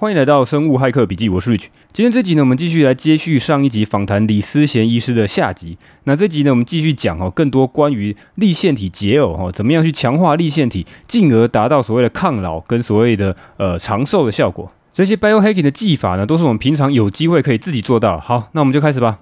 欢迎来到生物骇客笔记，我是 Rich。今天这集呢，我们继续来接续上一集访谈李思贤医师的下集。那这集呢，我们继续讲哦，更多关于立腺体解耦哦，怎么样去强化立腺体，进而达到所谓的抗老跟所谓的呃长寿的效果。这些 biohacking 的技法呢，都是我们平常有机会可以自己做到。好，那我们就开始吧。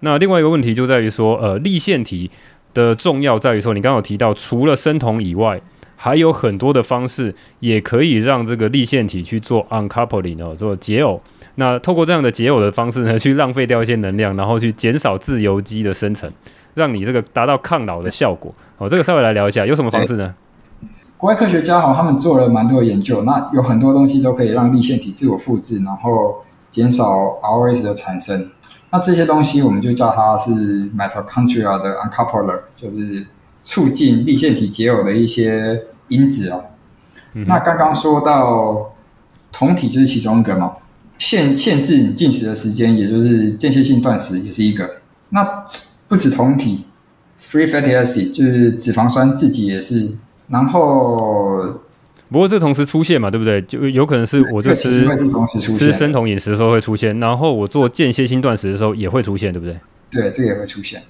那另外一个问题就在于说，呃，立腺体的重要在于说，你刚刚有提到，除了生酮以外。还有很多的方式，也可以让这个粒线体去做 uncoupling 哦，做解耦。那透过这样的解耦的方式呢，去浪费掉一些能量，然后去减少自由基的生成，让你这个达到抗老的效果。哦，这个稍微来聊一下，有什么方式呢？国外科学家哈，他们做了蛮多的研究，那有很多东西都可以让粒线体自我复制，然后减少 ROS 的产生。那这些东西我们就叫它是 mitochondria 的 uncoupler，就是。促进粒线体解耦的一些因子哦。嗯、那刚刚说到酮体就是其中一个嘛，限限制你进食的时间，也就是间歇性断食也是一个。那不止酮体，free fatty acid 就是脂肪酸自己也是。然后，不过这同时出现嘛，对不对？就有可能是我就吃吃生酮饮食的时候会出现，然后我做间歇性断食的时候也会出现，对不对？对，这个也会出现。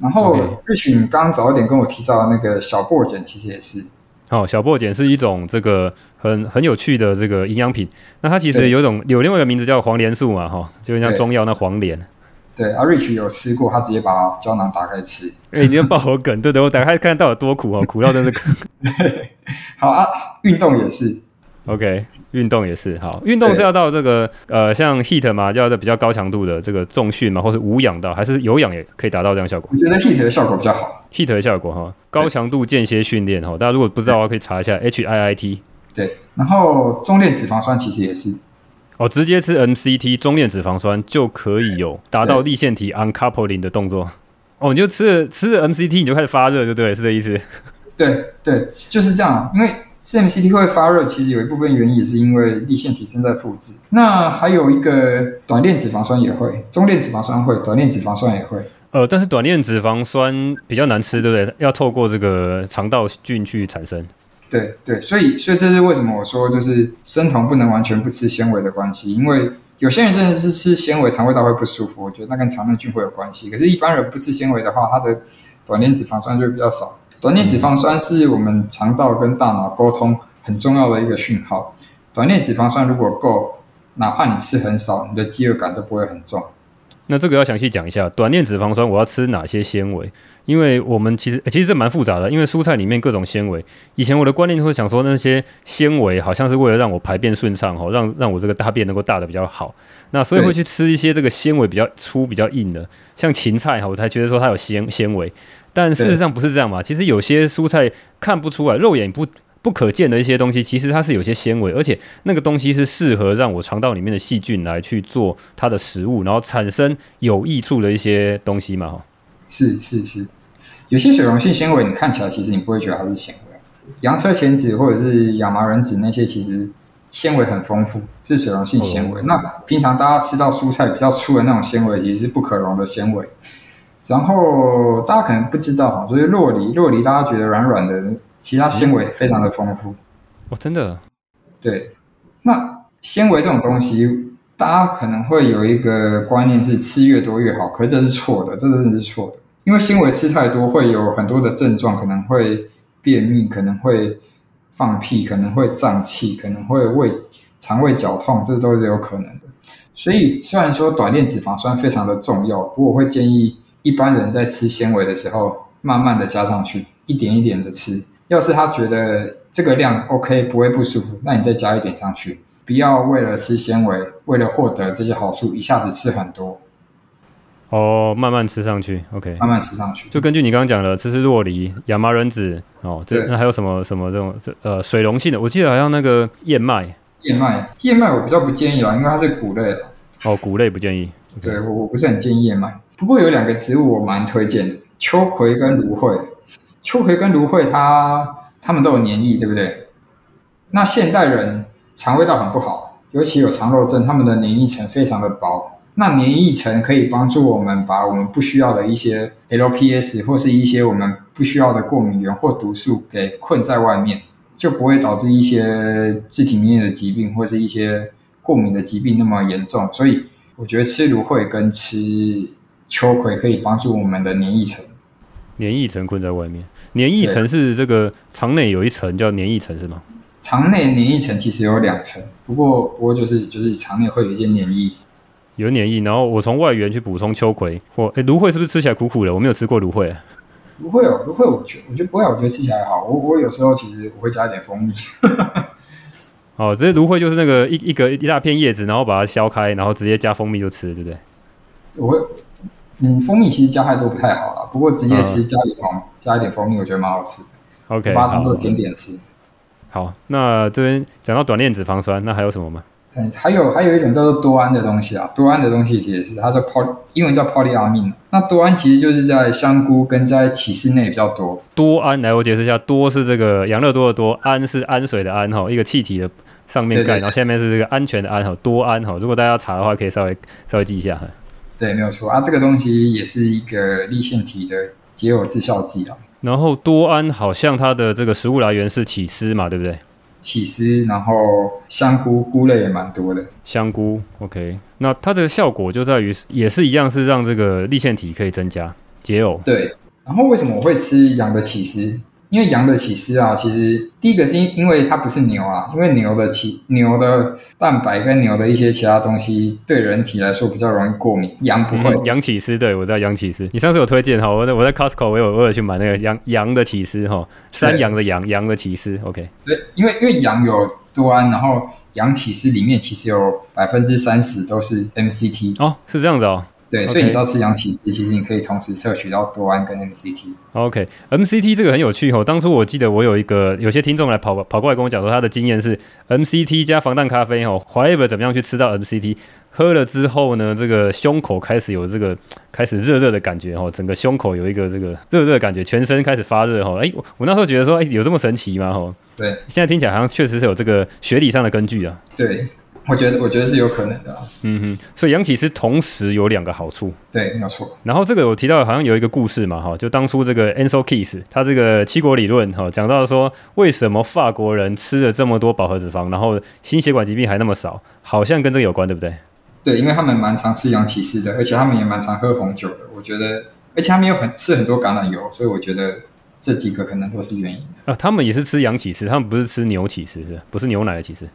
然后，也许你刚刚早一点跟我提到那个小薄碱，其实也是。哦，小薄碱是一种这个很很有趣的这个营养品。那它其实有一种有另外一个名字叫黄连素嘛，哈，就像中药那黄连。对，阿 Rich 有吃过，他直接把胶囊打开吃。哎、欸，你要爆我梗，对对，我打开看到有多苦哦，苦到真是。好啊，运动也是。OK，运动也是好。运动是要到这个呃，像 heat 嘛，就要在比较高强度的这个重训嘛，或是无氧的，还是有氧也可以达到这样效果？我觉得 heat 的效果比较好。，heat 的效果哈，高强度间歇训练哈，大家如果不知道的话，可以查一下 HIIT。对，然后中链脂肪酸其实也是。哦，直接吃 MCT 中链脂肪酸就可以有达到立腺体 uncoupling 的动作。哦，你就吃了吃了 MCT，你就开始发热，对不对？是这意思？对对，就是这样，因为。CMCT 会发热，其实有一部分原因也是因为立腺体正在复制。那还有一个短链脂肪酸也会，中链脂肪酸会，短链脂肪酸也会。呃，但是短链脂肪酸比较难吃，对不对？要透过这个肠道菌去产生。对对，所以所以这是为什么我说就是生酮不能完全不吃纤维的关系，因为有些人真的是吃纤维肠胃道会不舒服，我觉得那跟肠内菌会有关系。可是，一般人不吃纤维的话，它的短链脂肪酸就会比较少。短链脂肪酸是我们肠道跟大脑沟通很重要的一个讯号。短链脂肪酸如果够，哪怕你吃很少，你的饥饿感都不会很重。那这个要详细讲一下，短链脂肪酸我要吃哪些纤维？因为我们其实其实这蛮复杂的，因为蔬菜里面各种纤维。以前我的观念就会想说，那些纤维好像是为了让我排便顺畅，哈，让让我这个大便能够大的比较好。那所以会去吃一些这个纤维比较粗、比较硬的，像芹菜哈，我才觉得说它有纤纤维。但事实上不是这样嘛？其实有些蔬菜看不出来，肉眼不不可见的一些东西，其实它是有些纤维，而且那个东西是适合让我肠道里面的细菌来去做它的食物，然后产生有益处的一些东西嘛。哈，是是是，有些水溶性纤维，你看起来其实你不会觉得它是纤维。洋车前子或者是亚麻仁籽那些，其实纤维很丰富，是水溶性纤维。哦、那平常大家吃到蔬菜比较粗的那种纤维，其实是不可溶的纤维。然后大家可能不知道哈，所以酪梨，洛梨大家觉得软软的，其他纤维非常的丰富。哦，真的？对。那纤维这种东西，大家可能会有一个观念是吃越多越好，可是这是错的，这真的是错的。因为纤维吃太多会有很多的症状，可能会便秘，可能会放屁，可能会胀气，可能会胃肠胃绞痛，这都是有可能的。所以虽然说短链脂肪酸非常的重要，不过我会建议。一般人在吃纤维的时候，慢慢的加上去，一点一点的吃。要是他觉得这个量 OK，不会不舒服，那你再加一点上去。不要为了吃纤维，为了获得这些好处，一下子吃很多。哦，慢慢吃上去，OK，慢慢吃上去。就根据你刚刚讲的，吃吃洛梨、亚麻仁子，哦，这那还有什么什么这种呃水溶性的？我记得好像那个燕麦，燕麦，燕麦我比较不建议啦，因为它是谷类的。哦，谷类不建议。Okay. 对，我我不是很建议燕麦。不过有两个植物我蛮推荐的，秋葵跟芦荟。秋葵跟芦荟它它们都有黏液，对不对？那现代人肠胃道很不好，尤其有肠漏症，他们的黏液层非常的薄。那黏液层可以帮助我们把我们不需要的一些 LPS 或是一些我们不需要的过敏原或毒素给困在外面，就不会导致一些自体免疫的疾病或是一些过敏的疾病那么严重，所以我觉得吃芦荟跟吃秋葵可以帮助我们的黏液层。黏液层困在外面，黏液层是这个肠内有一层叫黏液层是吗？肠内黏液层其实有两层，不过不过就是就是肠内会有一些黏液，有黏液，然后我从外源去补充秋葵或诶芦荟是不是吃起来苦苦的？我没有吃过芦荟。芦荟哦，芦荟我觉我觉得不会，我觉得吃起来好。我我有时候其实我会加一点蜂蜜。哦，这些芦荟就是那个一一个一大片叶子，然后把它削开，然后直接加蜂蜜就吃，对不对？我会，嗯，蜂蜜其实加太多不太好了，不过直接吃加点蜂、嗯、加一点蜂蜜，我觉得蛮好吃的。OK，把它当做甜点吃。好，那这边讲到短链脂肪酸，那还有什么吗？嗯，还有还有一种叫做多胺的东西啊，多胺的东西也是，它叫 poly，英文叫 polyamine。那多胺其实就是在香菇跟在起司内比较多。多胺，来我解释一下，多是这个养乐多的多，胺是氨水的胺哈，一个气体的上面盖，然后下面是这个安全的安哈，多胺哈。如果大家要查的话，可以稍微稍微记一下。对，没有错啊，这个东西也是一个立腺体的解呕致效剂啊。然后多胺好像它的这个食物来源是起司嘛，对不对？起司，然后香菇菇类也蛮多的。香菇，OK，那它的效果就在于也是一样，是让这个立腺体可以增加解呕。对，然后为什么我会吃羊的起司？因为羊的起司啊，其实第一个是因因为它不是牛啊，因为牛的起牛的蛋白跟牛的一些其他东西对人体来说比较容易过敏，羊不会。嗯、羊起司，对，我知道羊起司。你上次有推荐哈，我在我在 Costco 我有我有去买那个羊羊的起司哈，山羊的羊羊的起司，OK。对，因为因为羊有多胺，然后羊起司里面其实有百分之三十都是 MCT 哦，是这样子哦。对，所以你知道吃羊起司，其实你可以同时摄取到多胺跟 MCT。OK，MCT 这个很有趣哦。当初我记得我有一个有些听众来跑跑过来跟我讲说，他的经验是 MCT 加防弹咖啡哦，whatever 怎么样去吃到 MCT，喝了之后呢，这个胸口开始有这个开始热热的感觉哦，整个胸口有一个这个热热的感觉，全身开始发热哦。哎，我那时候觉得说，哎，有这么神奇吗？哦，对，现在听起来好像确实是有这个学理上的根据啊。对。我觉得，我觉得是有可能的、啊。嗯哼，所以羊起司同时有两个好处。对，没有错。然后这个我提到好像有一个故事嘛，哈，就当初这个 Ancel Keys 他这个七国理论哈，讲到说为什么法国人吃了这么多饱和脂肪，然后心血管疾病还那么少，好像跟这个有关，对不对？对，因为他们蛮常吃羊起司的，而且他们也蛮常喝红酒的。我觉得，而且他们又很吃很多橄榄油，所以我觉得这几个可能都是原因。啊，他们也是吃羊起司，他们不是吃牛起司，是不是牛奶的起司？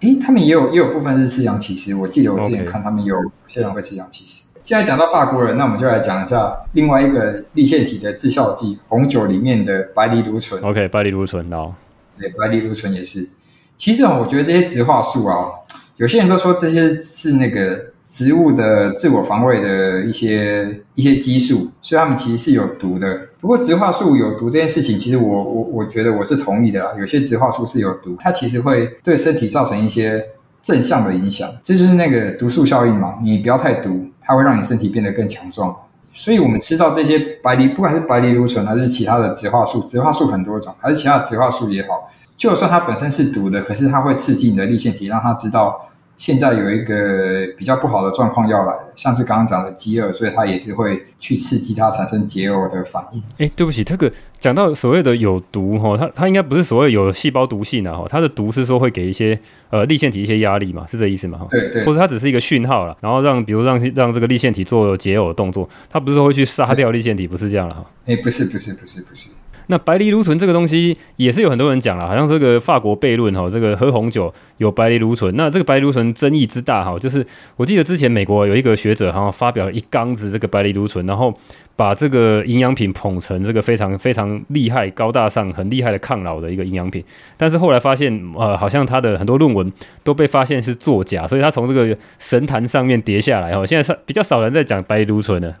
诶，他们也有也有部分是吃羊骑士，我记得我之前看他们有些人会吃羊骑士。Okay. 现在讲到法国人，那我们就来讲一下另外一个立腺体的致效剂——红酒里面的白藜芦醇。OK，白藜芦醇，哦，对，白藜芦醇也是。其实我觉得这些植化素啊，有些人都说这些是那个。植物的自我防卫的一些一些激素，所以它们其实是有毒的。不过植化素有毒这件事情，其实我我我觉得我是同意的啦。有些植化素是有毒，它其实会对身体造成一些正向的影响，这就是那个毒素效应嘛。你不要太毒，它会让你身体变得更强壮。所以我们知道这些白藜，不管是白藜芦醇还是其他的植化素，植化素很多种，还是其他的植化素也好，就算它本身是毒的，可是它会刺激你的粒线体，让它知道。现在有一个比较不好的状况要来了，像是刚刚讲的饥饿，所以它也是会去刺激它产生解呕的反应。哎，对不起，这个讲到所谓的有毒哈，它它应该不是所谓有细胞毒性的哈，它的毒是说会给一些呃立腺体一些压力嘛，是这意思吗？对对，或者它只是一个讯号了，然后让比如让让这个立腺体做解呕的动作，它不是说会去杀掉立腺体，不是这样了哈。哎，不是不是不是不是。那白藜芦醇这个东西也是有很多人讲了，好像这个法国悖论哈，这个喝红酒有白藜芦醇。那这个白藜芦醇争议之大哈，就是我记得之前美国有一个学者好像发表了一缸子这个白藜芦醇，然后把这个营养品捧成这个非常非常厉害、高大上、很厉害的抗老的一个营养品。但是后来发现，呃，好像他的很多论文都被发现是作假，所以他从这个神坛上面跌下来哈。现在是比较少人在讲白藜芦醇了。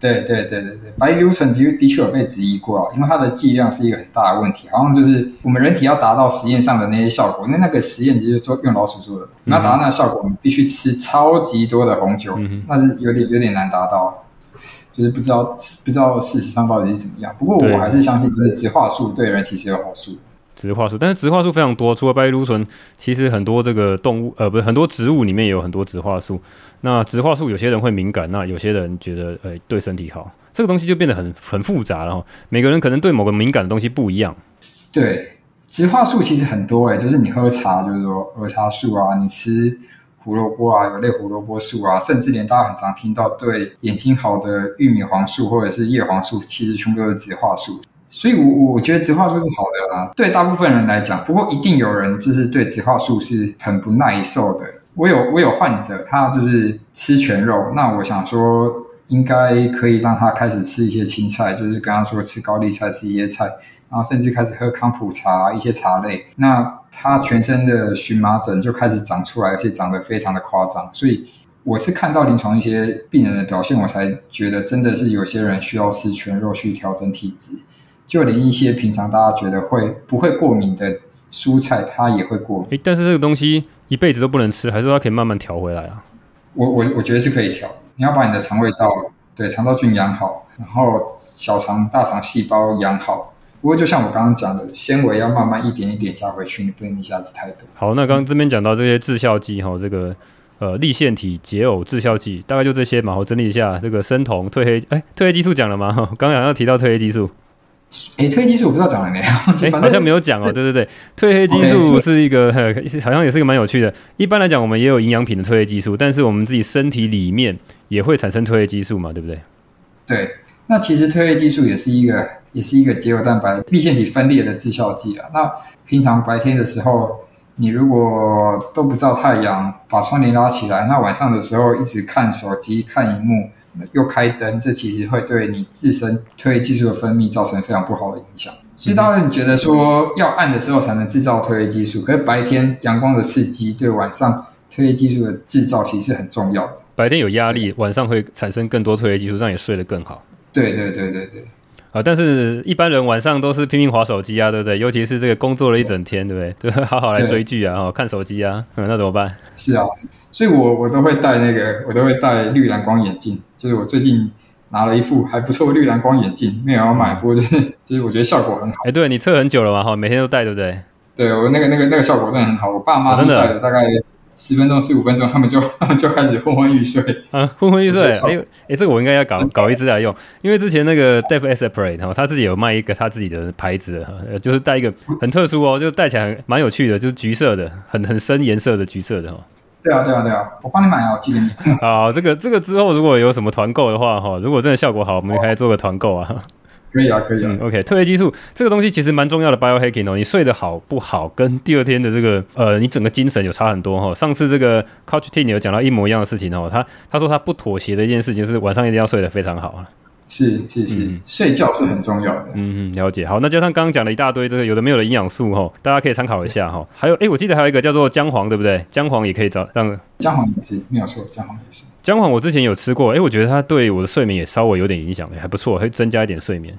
对对对对对，白藜芦醇的的确有被质疑过啊，因为它的剂量是一个很大的问题，好像就是我们人体要达到实验上的那些效果，因为那个实验其实做用老鼠做的，你要达到那个效果，我们必须吃超级多的红酒，嗯、那是有点有点难达到，就是不知道不知道事实上到底是怎么样。不过我还是相信，就是植化素对人体是有好处。植化素，但是植化素非常多，除了白藜芦醇，其实很多这个动物，呃，不是很多植物里面也有很多植化素。那植化素有些人会敏感，那有些人觉得，呃，对身体好，这个东西就变得很很复杂了哈。每个人可能对某个敏感的东西不一样。对，植化素其实很多诶，就是你喝茶，就是说儿茶素啊，你吃胡萝卜啊，有类胡萝卜素啊，甚至连大家很常听到对眼睛好的玉米黄素或者是叶黄素，其实全部都是植化素。所以我，我我觉得植化素是好的啦，对大部分人来讲。不过，一定有人就是对植化素是很不耐受的。我有我有患者，他就是吃全肉，那我想说，应该可以让他开始吃一些青菜，就是跟他说吃高丽菜，吃一些菜，然后甚至开始喝康普茶，一些茶类。那他全身的荨麻疹就开始长出来，而且长得非常的夸张。所以，我是看到临床一些病人的表现，我才觉得真的是有些人需要吃全肉去调整体质。就连一些平常大家觉得会不会过敏的蔬菜，它也会过敏。诶，但是这个东西一辈子都不能吃，还是它可以慢慢调回来啊？我我我觉得是可以调。你要把你的肠胃道对肠道菌养好，然后小肠、大肠细胞养好。不过就像我刚刚讲的，纤维要慢慢一点一点加回去，你不能一下子太多。好，那刚刚这边讲到这些致效剂哈，这个呃立腺体解偶致效剂，大概就这些嘛。我整理一下，这个生酮、褪黑，哎，褪黑激素讲了吗？刚刚要提到褪黑激素。诶，褪黑激素我不知道讲了没有？诶，好像没有讲哦。对对对，褪黑激素是一个 好像也是一个蛮有趣的。一般来讲，我们也有营养品的褪黑激素，但是我们自己身体里面也会产生褪黑激素嘛，对不对？对，那其实褪黑激素也是一个，也是一个结偶蛋白粒线体分裂的致效剂啊。那平常白天的时候，你如果都不照太阳，把窗帘拉起来，那晚上的时候一直看手机、看荧幕。又开灯，这其实会对你自身褪黑激素的分泌造成非常不好的影响。所以，当然你觉得说要暗的时候才能制造褪黑激素，可是白天阳光的刺激对晚上褪黑激素的制造其实很重要的。白天有压力，晚上会产生更多褪黑激素，让你睡得更好。对对对对对。啊，但是一般人晚上都是拼命划手机啊，对不对？尤其是这个工作了一整天，对不对？就好好来追剧啊，哦，看手机啊，嗯，那怎么办？是啊，所以我我都会戴那个，我都会戴绿蓝光眼镜。就是我最近拿了一副还不错的绿蓝光眼镜，没有要买，不过就是 就是我觉得效果很好。哎，对，你测很久了嘛，哈，每天都戴，对不对？对，我那个那个那个效果真的很好，我爸妈都戴了大概。十分钟、十五分钟，他们就 他们就开始昏昏欲睡啊，昏昏欲睡。哎哎、欸，这个我应该要搞搞一支来用，因为之前那个 Dave Asprey 哈，他自己有卖一个他自己的牌子的，就是戴一个很特殊哦，就戴起来蛮有趣的，就是橘色的，很很深颜色的橘色的哈。对啊，对啊，对啊，我帮你买啊，我寄给你。好，这个这个之后如果有什么团购的话哈，如果真的效果好，我们可以做个团购啊。可以啊，可以啊。嗯、OK，褪黑激素这个东西其实蛮重要的，biohacking 哦。你睡得好不好，跟第二天的这个呃，你整个精神有差很多哈、哦。上次这个 Coach T 有讲到一模一样的事情哦。他他说他不妥协的一件事情就是晚上一定要睡得非常好。是是是，嗯、睡觉是很重要的。嗯嗯，了解。好，那加上刚刚讲了一大堆这个有的没有的营养素哈，大家可以参考一下哈。还有哎，我记得还有一个叫做姜黄，对不对？姜黄也可以找让姜黄也是没有错，姜黄也是。姜黄我之前有吃过，哎，我觉得它对我的睡眠也稍微有点影响，还不错，会增加一点睡眠。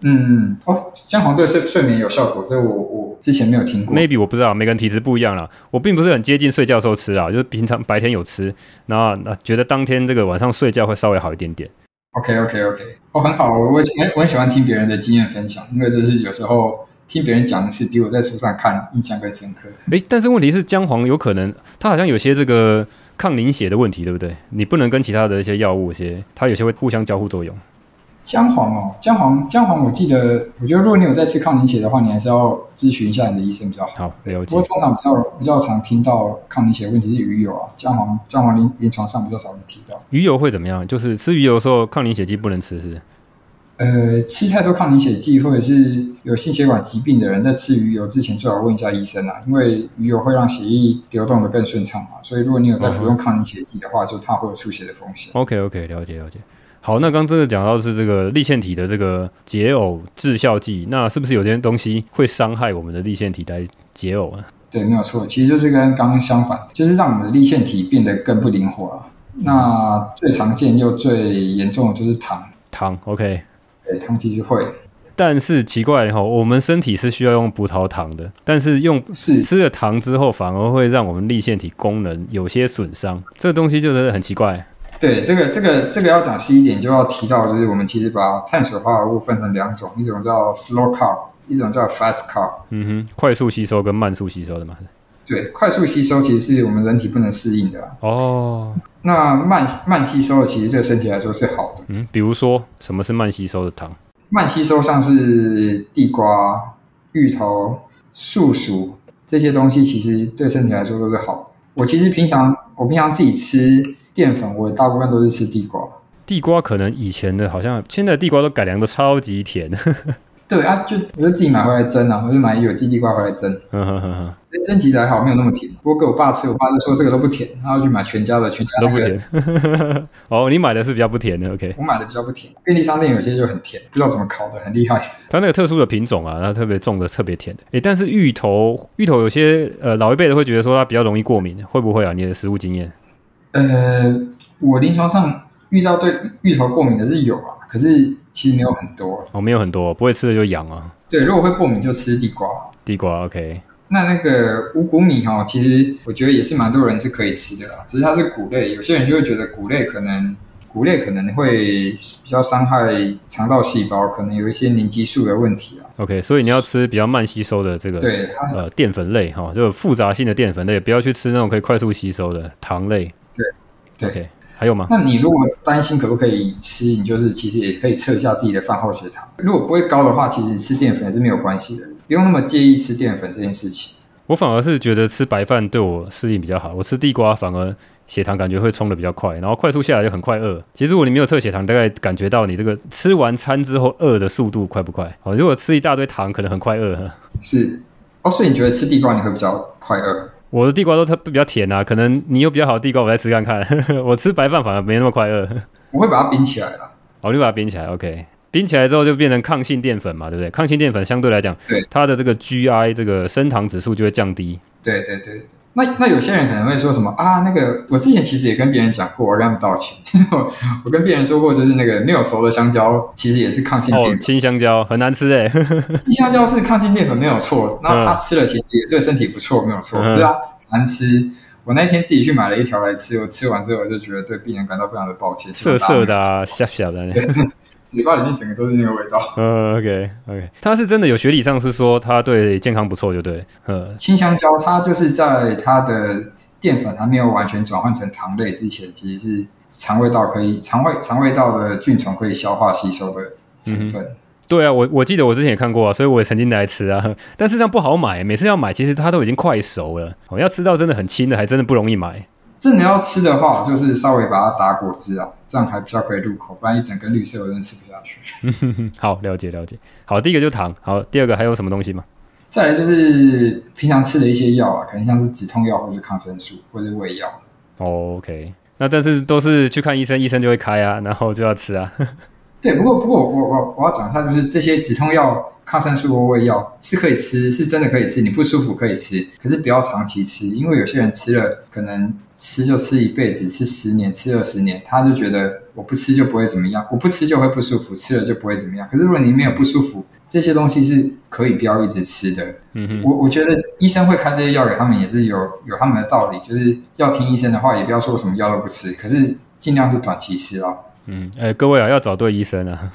嗯哦，姜黄对睡睡眠有效果，这我我之前没有听过。Maybe 我不知道，每个人体质不一样啦。我并不是很接近睡觉的时候吃啊，就是平常白天有吃，然后那觉得当天这个晚上睡觉会稍微好一点点。OK OK OK，哦很好，我我我很喜欢听别人的经验分享，因为就是有时候听别人讲的是比我在书上看印象更深刻。诶，但是问题是姜黄有可能它好像有些这个抗凝血的问题，对不对？你不能跟其他的一些药物些，它有些会互相交互作用。姜黄哦，姜黄姜黄，我记得，我觉得如果你有在吃抗凝血的话，你还是要咨询一下你的医生比较好。好，了解。不过通常比较比较常听到抗凝血的问题是鱼油啊，姜黄姜黄临临床上比较少人提到。鱼油会怎么样？就是吃鱼油的时候，抗凝血剂不能吃，是不是？呃，吃太多抗凝血剂或者是有心血管疾病的人在吃鱼油之前，最好问一下医生啊，因为鱼油会让血液流动得更顺畅嘛，所以如果你有在服用抗凝血剂的话，就怕会有出血的风险。OK OK，了解了解。好，那刚刚这个讲到的是这个立腺体的这个解偶致效剂，那是不是有些东西会伤害我们的立腺体来解偶啊？对，没有错，其实就是跟刚刚相反，就是让我们的立腺体变得更不灵活啊。那最常见又最严重的就是糖，糖，OK，对，糖其实会，但是奇怪哈，我们身体是需要用葡萄糖的，但是用是吃了糖之后，反而会让我们立腺体功能有些损伤，这个东西就是很奇怪。对，这个这个这个要讲细一点，就要提到就是我们其实把碳水化合物分成两种，一种叫 slow carb，一种叫 fast carb。嗯哼，快速吸收跟慢速吸收的嘛。对，快速吸收其实是我们人体不能适应的。哦。那慢慢吸收的其实对身体来说是好的。嗯，比如说什么是慢吸收的糖？慢吸收像是地瓜、芋头、素薯这些东西，其实对身体来说都是好的。我其实平常我平常自己吃淀粉，我大部分都是吃地瓜。地瓜可能以前的，好像现在的地瓜都改良的超级甜。对啊，就我就自己买回来蒸啊，我就买有机地瓜回来蒸。嗯哼哼哼，蒸起来好，没有那么甜。不过给我爸吃，我爸就说这个都不甜，他要去买全家的，全家、那个、都不甜。哦，你买的是比较不甜的，OK？我买的比较不甜，便利商店有些就很甜，不知道怎么烤的，很厉害。它那个特殊的品种啊，它特别种的特别甜的。诶，但是芋头，芋头有些呃老一辈的会觉得说它比较容易过敏，会不会啊？你的食物经验？呃，我临床上遇到对芋头过敏的是有啊，可是。其实没有很多哦，没有很多，不会吃的就痒啊。对，如果会过敏就吃地瓜。地瓜 OK。那那个五谷米哈，其实我觉得也是蛮多人是可以吃的啦，只是它是谷类，有些人就会觉得谷类可能谷类可能会比较伤害肠道细胞，可能有一些凝激素的问题啊。OK，所以你要吃比较慢吸收的这个对呃淀粉类哈，就复杂性的淀粉类，不要去吃那种可以快速吸收的糖类。对.还有吗？那你如果担心可不可以吃，你就是其实也可以测一下自己的饭后血糖。如果不会高的话，其实吃淀粉是没有关系的，不用那么介意吃淀粉这件事情。我反而是觉得吃白饭对我适应比较好。我吃地瓜反而血糖感觉会冲的比较快，然后快速下来就很快饿。其实如果你没有测血糖，大概感觉到你这个吃完餐之后饿的速度快不快？哦，如果吃一大堆糖，可能很快饿。是哦，所以你觉得吃地瓜你会比较快饿？我的地瓜都特比较甜啊，可能你有比较好的地瓜，我再吃看看。我吃白饭反而没那么快饿。我会把它冰起来啦。哦，你把它冰起来，OK。冰起来之后就变成抗性淀粉嘛，对不对？抗性淀粉相对来讲，对它的这个 GI 这个升糖指数就会降低。对对对。那那有些人可能会说什么啊？那个我之前其实也跟别人讲过，我跟他们道歉。我跟别人说过，就是那个没有熟的香蕉，其实也是抗性淀粉。哦，青香蕉很难吃哎。青香蕉是抗性淀粉没有错，那它吃了其实也对身体不错，没有错。是啊，难吃。我那天自己去买了一条来吃，我吃完之后我就觉得对病人感到非常的抱歉。涩涩的啊，小小的。嘴巴里面整个都是那个味道。嗯，OK OK，它是真的有学理上是说它对健康不错，就对。嗯，青香蕉它就是在它的淀粉还没有完全转换成糖类之前，其实是肠胃道可以肠胃肠胃道的菌虫可以消化吸收的成分。嗯、对啊，我我记得我之前也看过啊，所以我也曾经来吃啊。但是这样不好买，每次要买其实它都已经快熟了，我要吃到真的很轻的，还真的不容易买。真的要吃的话，就是稍微把它打果汁啊，这样还比较可以入口，不然一整根绿色我真的吃不下去。好，了解了解。好，第一个就是糖。好，第二个还有什么东西吗？再来就是平常吃的一些药啊，可能像是止痛药，或是抗生素，或是胃药。Oh, OK，那但是都是去看医生，医生就会开啊，然后就要吃啊。对，不过不过我我我要讲一下，就是这些止痛药。抗生素或胃药是可以吃，是真的可以吃。你不舒服可以吃，可是不要长期吃，因为有些人吃了，可能吃就吃一辈子，吃十年、吃二十年，他就觉得我不吃就不会怎么样，我不吃就会不舒服，吃了就不会怎么样。可是如果你没有不舒服，这些东西是可以不要一直吃的。嗯哼，我我觉得医生会开这些药给他们，也是有有他们的道理，就是要听医生的话，也不要说什么药都不吃，可是尽量是短期吃啊。嗯，哎，各位啊，要找对医生啊。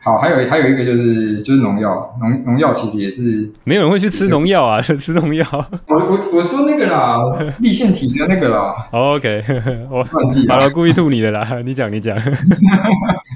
好，还有还有一个就是就是农药，农农药其实也是没有人会去吃农药啊，吃农药。我我我说那个啦，立腺体的那个啦。Oh, OK，我忘记了，好了，故意吐你的啦，你讲你讲，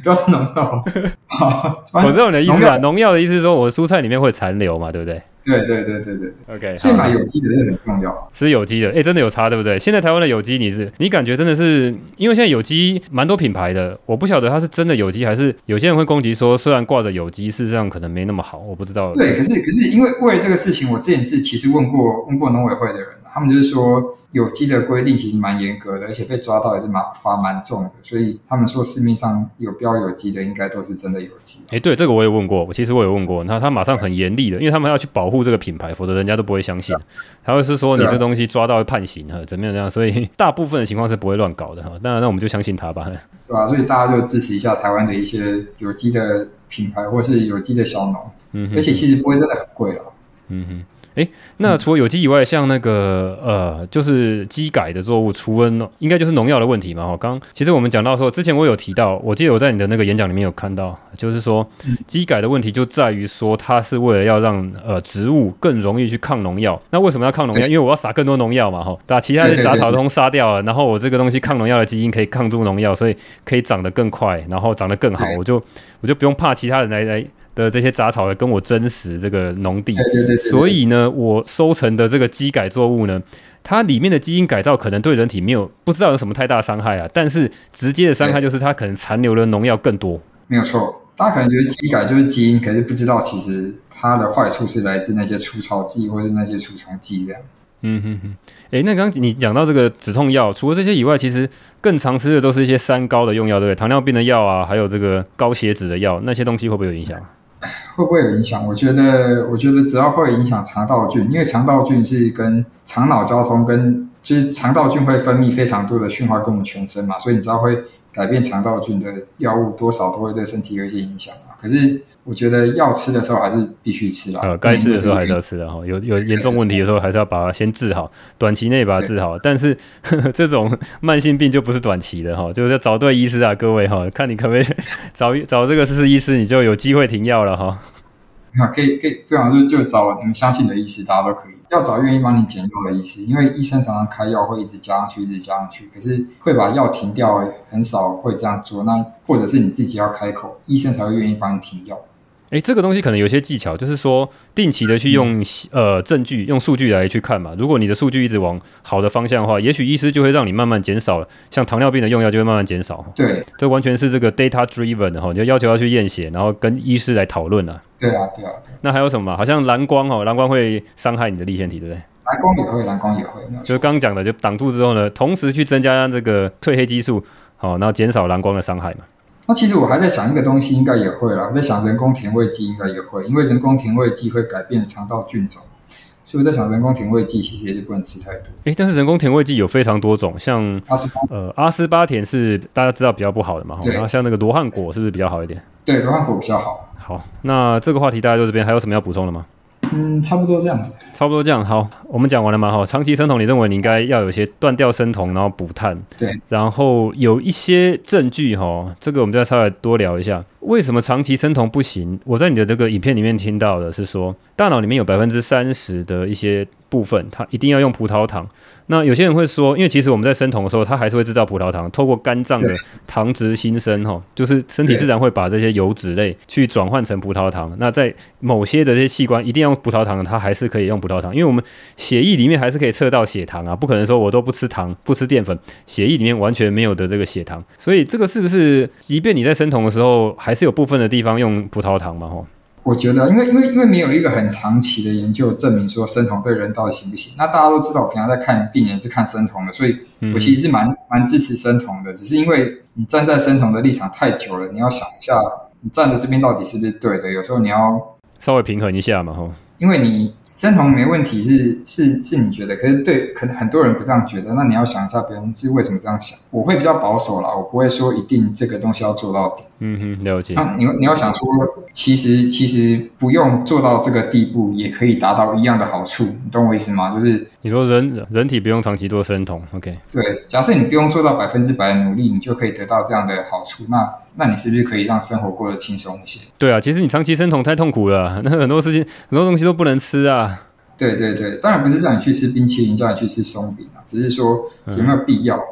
不要吃农药。好，我知道你的意思啦，农药的意思是说我蔬菜里面会残留嘛，对不对？对对对对对，OK。所以买有机的是很重要，吃有机的，哎、欸，真的有差，对不对？现在台湾的有机，你是你感觉真的是，因为现在有机蛮多品牌的，我不晓得它是真的有机，还是有些人会攻击说，虽然挂着有机，事实上可能没那么好，我不知道。对，可是可是因为为了这个事情，我之前是其实问过问过农委会的人。他们就是说，有机的规定其实蛮严格的，而且被抓到也是蛮罚蛮重的。所以他们说市面上有标有机的，应该都是真的有机。哎，对，这个我也问过，其实我也问过，那他马上很严厉的，因为他们要去保护这个品牌，否则人家都不会相信。他会是说你这东西抓到会判刑哈，怎么样这样？所以大部分的情况是不会乱搞的哈。当然，那我们就相信他吧。对啊？所以大家就支持一下台湾的一些有机的品牌，或是有机的小农。嗯，而且其实不会真的很贵了。嗯哼。哎，那除了有机以外，像那个呃，就是机改的作物，除了农，应该就是农药的问题嘛。哈，刚其实我们讲到说，之前我有提到，我记得我在你的那个演讲里面有看到，就是说机改的问题就在于说，它是为了要让呃植物更容易去抗农药。那为什么要抗农药？因为我要撒更多农药嘛，哈，把其他的杂草都杀掉了，然后我这个东西抗农药的基因可以抗住农药，所以可以长得更快，然后长得更好，我就我就不用怕其他人来来。的这些杂草跟我真实这个农地，对对对对对，所以呢，我收成的这个基改作物呢，它里面的基因改造可能对人体没有不知道有什么太大伤害啊，但是直接的伤害就是它可能残留的农药更多。没有错，大家可能觉得基改就是基因，可是不知道其实它的坏处是来自那些除草剂或是那些除虫剂这样。嗯哼哼，哎、欸，那刚刚你讲到这个止痛药，除了这些以外，其实更常吃的都是一些三高的用药，对不对？糖尿病的药啊，还有这个高血脂的药，那些东西会不会有影响？会不会有影响？我觉得，我觉得只要会影响肠道菌，因为肠道菌是跟肠脑交通，跟就是肠道菌会分泌非常多的讯号跟我们全身嘛，所以你知道会改变肠道菌的药物，多少都会对身体有一些影响嘛。可是。我觉得要吃的时候还是必须吃啦。呃，该吃的时候还是要吃的哈。有有严重问题的时候，还是要把它先治好，短期内把它治好。但是呵 呵这种慢性病就不是短期的哈，就是要找对医师啊，各位哈，看你可不可以找找这个试试医师，你就有机会停药了哈。啊，可以可以，非常就就找你们相信的医师，大家都可以。要找愿意帮你减药的医师，因为医生常常开药会一直加上去，一直加上去，可是会把药停掉，很少会这样做。那或者是你自己要开口，医生才会愿意帮你停药。诶，这个东西可能有些技巧，就是说定期的去用呃证据、用数据来去看嘛。如果你的数据一直往好的方向的话，也许医师就会让你慢慢减少，像糖尿病的用药就会慢慢减少。对，这完全是这个 data driven 的哈，你就要求要去验血，然后跟医师来讨论啊。对啊，对啊，对。那还有什么？好像蓝光哦，蓝光会伤害你的立腺体，对不对？蓝光也会，蓝光也会。就是刚刚讲的，就挡住之后呢，同时去增加这个褪黑激素，好，然后减少蓝光的伤害嘛。那其实我还在想一个东西，应该也会啦。我在想人工甜味剂应该也会，因为人工甜味剂会改变肠道菌种，所以我在想人工甜味剂其实也是不能吃太多。诶，但是人工甜味剂有非常多种，像阿斯巴呃阿斯巴甜是大家知道比较不好的嘛，然后像那个罗汉果是不是比较好一点？对，罗汉果比较好。好，那这个话题大家就这边还有什么要补充的吗？嗯，差不多这样子。差不多这样，好，我们讲完了嘛？哈，长期生酮，你认为你应该要有一些断掉生酮，然后补碳。对。然后有一些证据，哈，这个我们再稍微多聊一下，为什么长期生酮不行？我在你的这个影片里面听到的是说，大脑里面有百分之三十的一些部分，它一定要用葡萄糖。那有些人会说，因为其实我们在生酮的时候，它还是会制造葡萄糖，透过肝脏的糖质新生，哈，就是身体自然会把这些油脂类去转换成葡萄糖。那在某些的这些器官一定要用葡萄糖，它还是可以用葡萄糖，因为我们血液里面还是可以测到血糖啊，不可能说我都不吃糖，不吃淀粉，血液里面完全没有的这个血糖。所以这个是不是，即便你在生酮的时候，还是有部分的地方用葡萄糖嘛？哈。我觉得，因为因为因为没有一个很长期的研究证明说生酮对人到底行不行。那大家都知道，我平常在看病人是看生酮的，所以我其实是蛮蛮支持生酮的。只是因为你站在生酮的立场太久了，你要想一下，你站的这边到底是不是对的？有时候你要稍微平衡一下嘛，哈。因为你。生酮没问题是是是你觉得，可是对可能很多人不这样觉得，那你要想一下别人是为什么这样想。我会比较保守啦，我不会说一定这个东西要做到底。嗯哼，了解。那你你要想说，其实其实不用做到这个地步，也可以达到一样的好处，你懂我意思吗？就是你说人人体不用长期做生酮，OK？对，假设你不用做到百分之百的努力，你就可以得到这样的好处，那那你是不是可以让生活过得轻松一些？对啊，其实你长期生酮太痛苦了，那很多事情很多东西都不能吃啊。对对对，当然不是叫你去吃冰淇淋，叫你去吃松饼啊，只是说有没有必要？嗯、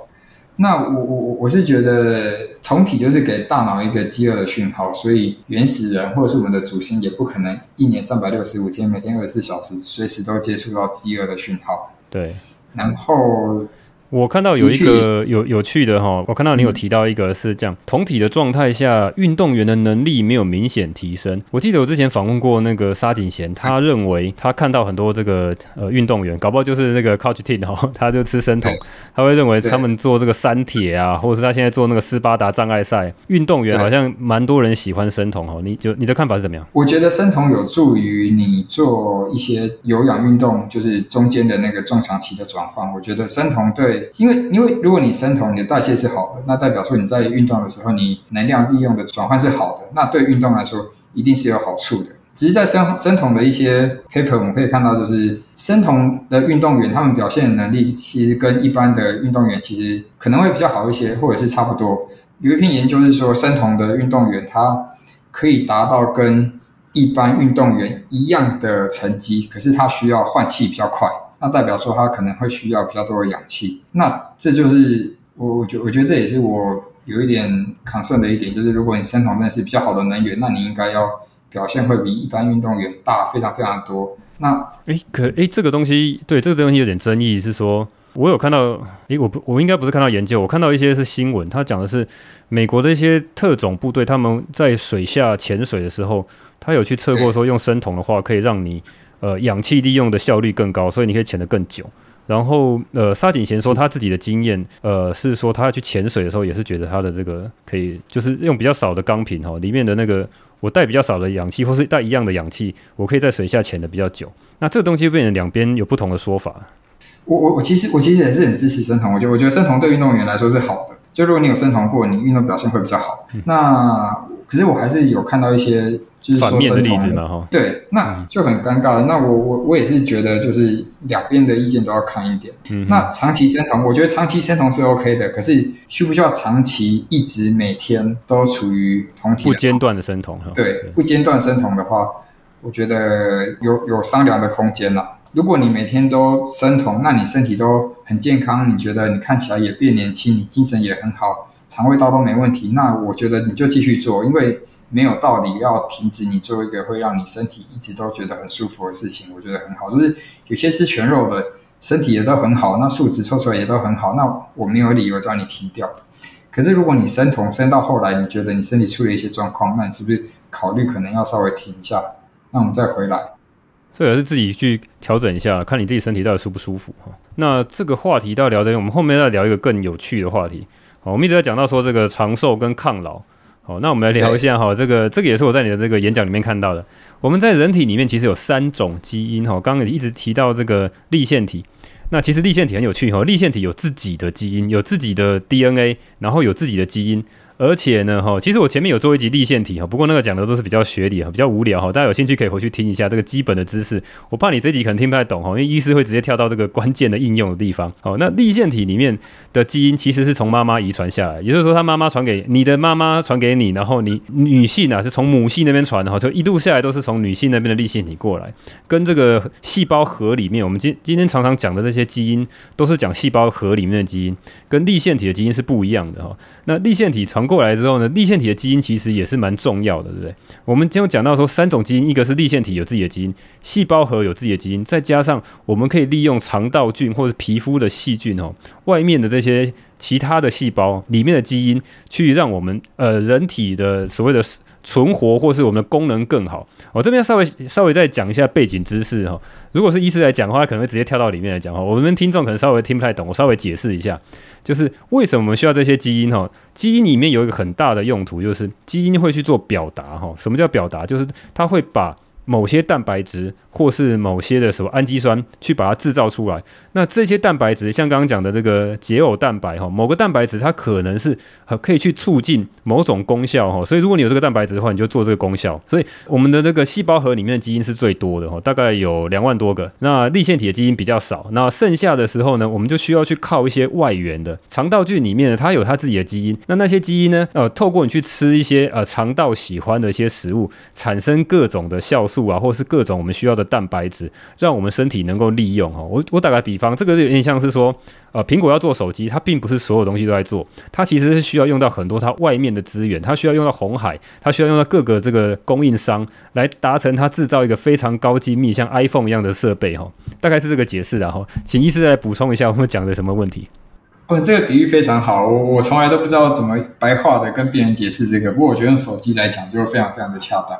那我我我我是觉得，酮体就是给大脑一个饥饿的讯号，所以原始人或者是我们的祖先也不可能一年三百六十五天，每天二十四小时，随时都接触到饥饿的讯号。对，然后。我看到有一个有有趣的哈，我看到你有提到一个是这样，酮体的状态下，运动员的能力没有明显提升。我记得我之前访问过那个沙井贤，他认为他看到很多这个呃运动员，搞不好就是那个 Coach Team 哈，他就吃生酮，他会认为他们做这个三铁啊，或者是他现在做那个斯巴达障碍赛，运动员好像蛮多人喜欢生酮哈。你就你的看法是怎么样？我觉得生酮有助于你做一些有氧运动，就是中间的那个中长期的转换。我觉得生酮对。因为，因为如果你生酮，你的代谢是好的，那代表说你在运动的时候，你能量利用的转换是好的，那对运动来说一定是有好处的。只是在生生酮的一些 paper，我们可以看到，就是生酮的运动员，他们表现能力其实跟一般的运动员其实可能会比较好一些，或者是差不多。有一篇研究是说，生酮的运动员他可以达到跟一般运动员一样的成绩，可是他需要换气比较快。那代表说它可能会需要比较多的氧气，那这就是我我觉我觉得这也是我有一点 concern 的一点，就是如果你生酮真的是比较好的能源，那你应该要表现会比一般运动员大非常非常多。那哎，可哎，这个东西对这个东西有点争议，是说我有看到，哎，我不，我应该不是看到研究，我看到一些是新闻，他讲的是美国的一些特种部队，他们在水下潜水的时候，他有去测过说，用生酮的话可以让你呃氧气利用的效率更高，所以你可以潜得更久。然后，呃，沙井贤说他自己的经验，呃，是说他去潜水的时候，也是觉得他的这个可以，就是用比较少的钢瓶哈，里面的那个我带比较少的氧气，或是带一样的氧气，我可以在水下潜的比较久。那这个东西变成两边有不同的说法。我我我其实我其实也是很支持生酮，我觉得我觉得生酮对运动员来说是好的，就如果你有生酮过，你运动表现会比较好。嗯、那可是我还是有看到一些。就是说生酮的，对，那就很尴尬了。那我我我也是觉得，就是两边的意见都要看一点。嗯，那长期生酮，我觉得长期生酮是 OK 的，可是需不需要长期一直每天都处于酮体？不间断的生酮，对，不间断生酮的话，我觉得有有商量的空间了。如果你每天都生酮，那你身体都很健康，你觉得你看起来也变年轻，你精神也很好，肠胃道都没问题，那我觉得你就继续做，因为。没有道理要停止你做一个会让你身体一直都觉得很舒服的事情，我觉得很好。就是有些吃全肉的，身体也都很好，那数值抽出来也都很好，那我没有理由叫你停掉。可是如果你生酮生到后来，你觉得你身体出了一些状况，那你是不是考虑可能要稍微停一下？那我们再回来，这也是自己去调整一下，看你自己身体到底舒不舒服哈。那这个话题到聊这边，我们后面再聊一个更有趣的话题。好，我们一直在讲到说这个长寿跟抗老。好，那我们来聊一下哈，这个这个也是我在你的这个演讲里面看到的。我们在人体里面其实有三种基因哈，刚刚一直提到这个立腺体。那其实立腺体很有趣哈，立腺体有自己的基因，有自己的 DNA，然后有自己的基因。而且呢，哈，其实我前面有做一集立线体哈，不过那个讲的都是比较学理哈，比较无聊哈，大家有兴趣可以回去听一下这个基本的知识。我怕你这集可能听不太懂哈，因为医师会直接跳到这个关键的应用的地方。好，那立线体里面的基因其实是从妈妈遗传下来，也就是说，他妈妈传给你的妈妈传给你，然后你女性啊是从母系那边传的哈，就一路下来都是从女性那边的立线体过来，跟这个细胞核里面，我们今今天常常讲的这些基因都是讲细胞核里面的基因，跟立线体的基因是不一样的哈。那立线体传过来之后呢，立线体的基因其实也是蛮重要的，对不对？我们今天讲到说三种基因，一个是立线体有自己的基因，细胞核有自己的基因，再加上我们可以利用肠道菌或者皮肤的细菌哦，外面的这些其他的细胞里面的基因，去让我们呃人体的所谓的存活或是我们的功能更好。我这边稍微稍微再讲一下背景知识哈，如果是医师来讲的话，可能会直接跳到里面来讲哈，我们听众可能稍微听不太懂，我稍微解释一下。就是为什么我们需要这些基因哈？基因里面有一个很大的用途，就是基因会去做表达哈。什么叫表达？就是它会把某些蛋白质或是某些的什么氨基酸去把它制造出来。那这些蛋白质，像刚刚讲的这个解偶蛋白哈，某个蛋白质它可能是可以去促进某种功效哈。所以如果你有这个蛋白质的话，你就做这个功效。所以我们的这个细胞核里面的基因是最多的哈，大概有两万多个。那粒线体的基因比较少。那剩下的时候呢，我们就需要去靠一些外源的肠道菌里面呢，它有它自己的基因。那那些基因呢，呃，透过你去吃一些呃肠道喜欢的一些食物，产生各种的酵素啊，或是各种我们需要的蛋白质，让我们身体能够利用哈。我我打个比方，这个有点像是说，呃，苹果要做手机，它并不是所有东西都在做，它其实是需要用到很多它外面的资源，它需要用到红海，它需要用到各个这个供应商来达成它制造一个非常高精密像 iPhone 一样的设备哈。大概是这个解释然后，请医师来补充一下我们讲的什么问题。哦，这个比喻非常好，我我从来都不知道怎么白话的跟病人解释这个，不过我觉得用手机来讲就非常非常的恰当。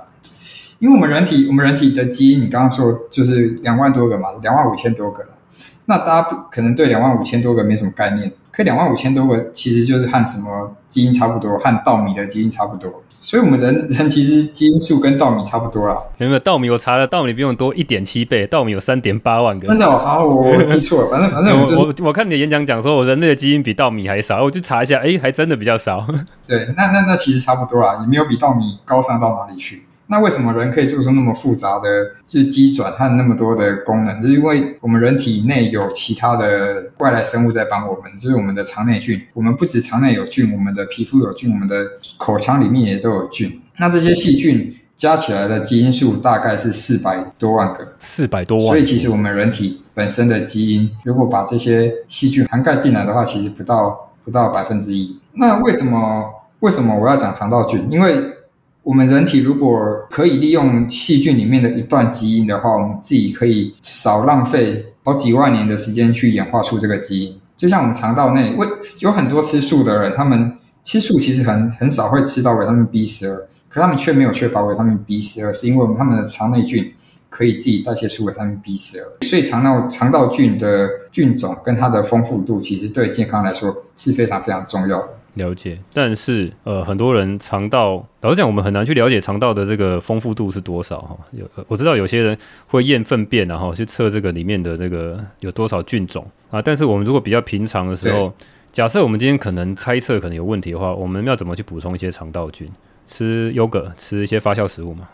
因为我们人体，我们人体的基因，你刚刚说就是两万多个嘛，两万五千多个了。那大家不可能对两万五千多个没什么概念，可两万五千多个其实就是和什么基因差不多，和稻米的基因差不多。所以，我们人人其实基因数跟稻米差不多啦。有没有稻米？我查了，稻米比我们多一点七倍，稻米有三点八万个。真的？好，我我记错了。反正反正我、就是、我我看你的演讲讲说，我人类的基因比稻米还少，我就查一下，哎，还真的比较少。对，那那那其实差不多啦，也没有比稻米高尚到哪里去。那为什么人可以做出那么复杂的就是机转和那么多的功能？就是因为我们人体内有其他的外来生物在帮我们，就是我们的肠内菌。我们不止肠内有菌，我们的皮肤有菌，我们的口腔里面也都有菌。那这些细菌加起来的基因数大概是四百多万个，四百多万。所以其实我们人体本身的基因，如果把这些细菌涵盖进来的话，其实不到不到百分之一。那为什么为什么我要讲肠道菌？因为我们人体如果可以利用细菌里面的一段基因的话，我们自己可以少浪费好几万年的时间去演化出这个基因。就像我们肠道内，为有很多吃素的人，他们吃素其实很很少会吃到维他命 B 十二，可他们却没有缺乏维他命 B 十二，是因为他们的肠内菌可以自己代谢出维他命 B 十二。所以肠道肠道菌的菌种跟它的丰富度，其实对健康来说是非常非常重要的。了解，但是呃，很多人肠道，老实讲，我们很难去了解肠道的这个丰富度是多少哈。有我知道有些人会验粪便，然后去测这个里面的这个有多少菌种啊。但是我们如果比较平常的时候，假设我们今天可能猜测可能有问题的话，我们要怎么去补充一些肠道菌？吃优格，吃一些发酵食物吗？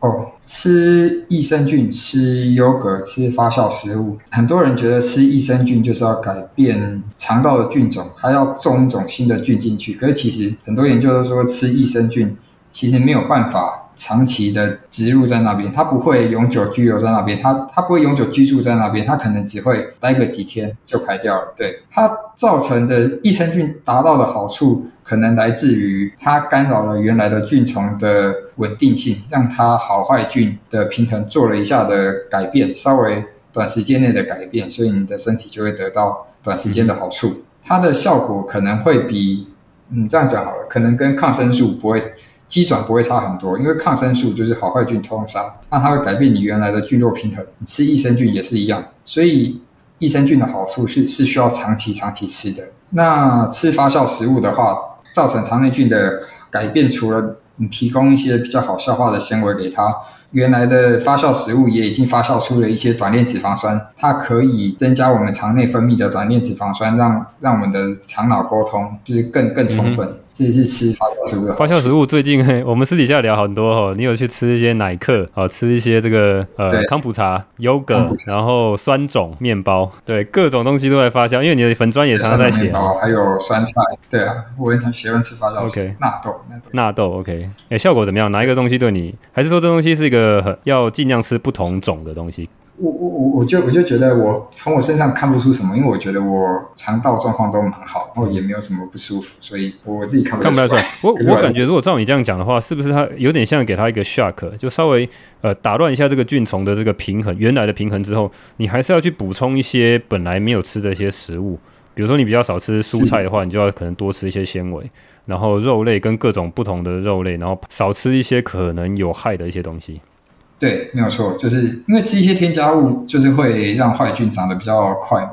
哦，吃益生菌、吃优格、吃发酵食物，很多人觉得吃益生菌就是要改变肠道的菌种，还要种一种新的菌进去。可是其实很多研究都说，吃益生菌其实没有办法。长期的植入在那边，它不会永久居留在那边，它它不会永久居住在那边，它可能只会待个几天就排掉了。对，它造成的益生菌达到的好处，可能来自于它干扰了原来的菌丛的稳定性，让它好坏菌的平衡做了一下的改变，稍微短时间内的改变，所以你的身体就会得到短时间的好处。它的效果可能会比，嗯，这样讲好了，可能跟抗生素不会。机转不会差很多，因为抗生素就是好坏菌通杀，那它会改变你原来的菌落平衡。你吃益生菌也是一样，所以益生菌的好处是是需要长期长期吃的。那吃发酵食物的话，造成肠内菌的改变，除了你提供一些比较好消化的纤维给它。原来的发酵食物也已经发酵出了一些短链脂肪酸，它可以增加我们肠内分泌的短链脂肪酸，让让我们的肠脑沟通就是更更充分。这也是吃发酵食物。发酵食物最近我们私底下聊很多哈，你有去吃一些奶克哦，吃一些这个呃康普茶、优格，然后酸种面包，对各种东西都在发酵，因为你的粉砖也常常在写。哦，还有酸菜，对啊，我很常喜欢吃发酵食物。OK，纳豆，纳豆，纳豆，OK，哎、欸，效果怎么样？哪一个东西对你，还是说这东西是一个？呃，要尽量吃不同种的东西。我我我我就我就觉得我从我身上看不出什么，因为我觉得我肠道状况都蛮好，然后也没有什么不舒服，所以我自己看不。看不出来。我我感觉，如果照你这样讲的话，是不是它有点像给它一个 shock，就稍微呃打乱一下这个菌虫的这个平衡，原来的平衡之后，你还是要去补充一些本来没有吃的一些食物。比如说你比较少吃蔬菜的话，你就要可能多吃一些纤维，然后肉类跟各种不同的肉类，然后少吃一些可能有害的一些东西。对，没有错，就是因为吃一些添加物，就是会让坏菌长得比较快嘛，